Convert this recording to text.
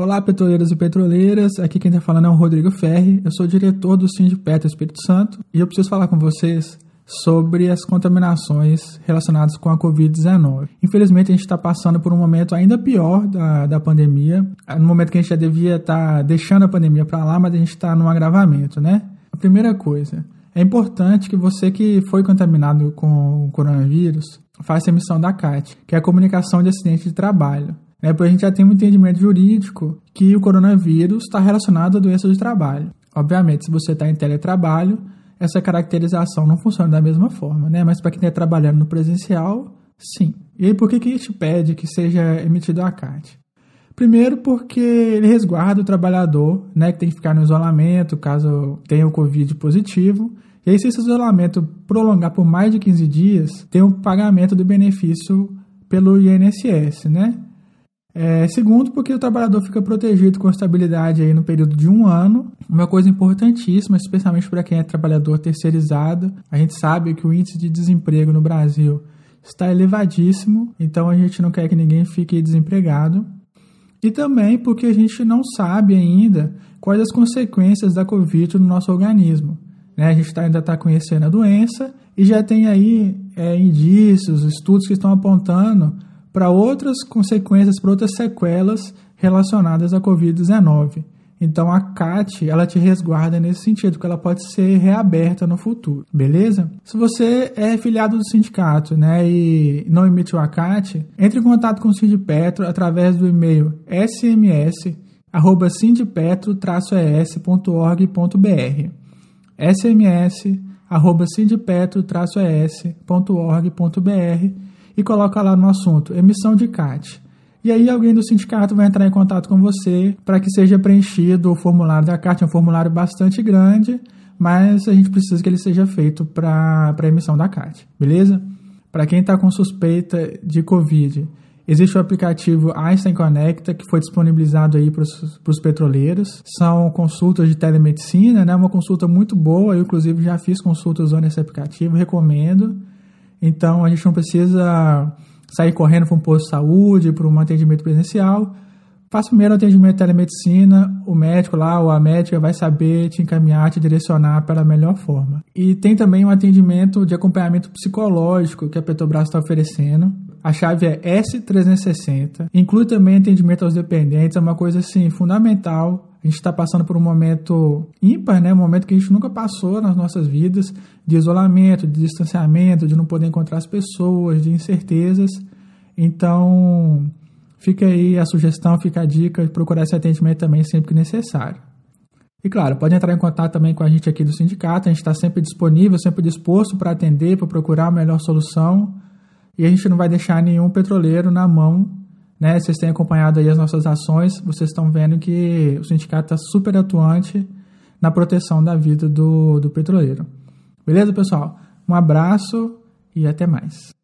Olá, petroleiros e petroleiras. Aqui quem está falando é o Rodrigo Ferri. Eu sou diretor do Sindipetro Espírito Santo e eu preciso falar com vocês sobre as contaminações relacionadas com a Covid-19. Infelizmente, a gente está passando por um momento ainda pior da, da pandemia, no momento que a gente já devia estar tá deixando a pandemia para lá, mas a gente está num agravamento, né? A primeira coisa, é importante que você que foi contaminado com o coronavírus faça a emissão da CAT, que é a comunicação de acidente de trabalho. Né? Porque a gente já tem um entendimento jurídico que o coronavírus está relacionado à doença de trabalho. Obviamente, se você está em teletrabalho, essa caracterização não funciona da mesma forma, né? Mas para quem está trabalhando no presencial, sim. E aí, por que, que a gente pede que seja emitido a CAT? Primeiro, porque ele resguarda o trabalhador, né, que tem que ficar no isolamento caso tenha o Covid positivo. E aí, se esse isolamento prolongar por mais de 15 dias, tem o pagamento do benefício pelo INSS, né? É, segundo, porque o trabalhador fica protegido com estabilidade aí no período de um ano, uma coisa importantíssima, especialmente para quem é trabalhador terceirizado. A gente sabe que o índice de desemprego no Brasil está elevadíssimo, então a gente não quer que ninguém fique desempregado. E também porque a gente não sabe ainda quais as consequências da Covid no nosso organismo. Né? A gente tá, ainda está conhecendo a doença e já tem aí é, indícios, estudos que estão apontando para outras consequências, para outras sequelas relacionadas à Covid-19. Então a CAT, ela te resguarda nesse sentido, que ela pode ser reaberta no futuro, beleza? Se você é filiado do sindicato, né, e não emitiu a CAT, entre em contato com o Sindipetro através do e-mail sms@sindipetro-es.org.br. sms@sindipetro-es.org.br e coloca lá no assunto emissão de CAT. E aí alguém do sindicato vai entrar em contato com você para que seja preenchido o formulário da CAT. É um formulário bastante grande, mas a gente precisa que ele seja feito para a emissão da CAT, beleza? Para quem está com suspeita de Covid, existe o aplicativo Einstein Conecta, que foi disponibilizado aí para os petroleiros. São consultas de telemedicina, né? Uma consulta muito boa. Eu, inclusive, já fiz consultas usando esse aplicativo, recomendo. Então, a gente não precisa sair correndo para um posto de saúde, para um atendimento presencial. Faça primeiro o atendimento de telemedicina, o médico lá ou a médica vai saber te encaminhar, te direcionar para a melhor forma. E tem também um atendimento de acompanhamento psicológico que a Petrobras está oferecendo. A chave é S360. Inclui também atendimento aos dependentes, é uma coisa assim fundamental a gente está passando por um momento ímpar, né? um momento que a gente nunca passou nas nossas vidas, de isolamento, de distanciamento, de não poder encontrar as pessoas, de incertezas. Então, fica aí a sugestão, fica a dica de procurar esse atendimento também sempre que necessário. E claro, pode entrar em contato também com a gente aqui do sindicato, a gente está sempre disponível, sempre disposto para atender, para procurar a melhor solução. E a gente não vai deixar nenhum petroleiro na mão né, vocês têm acompanhado aí as nossas ações, vocês estão vendo que o sindicato está super atuante na proteção da vida do, do petroleiro. Beleza, pessoal? Um abraço e até mais.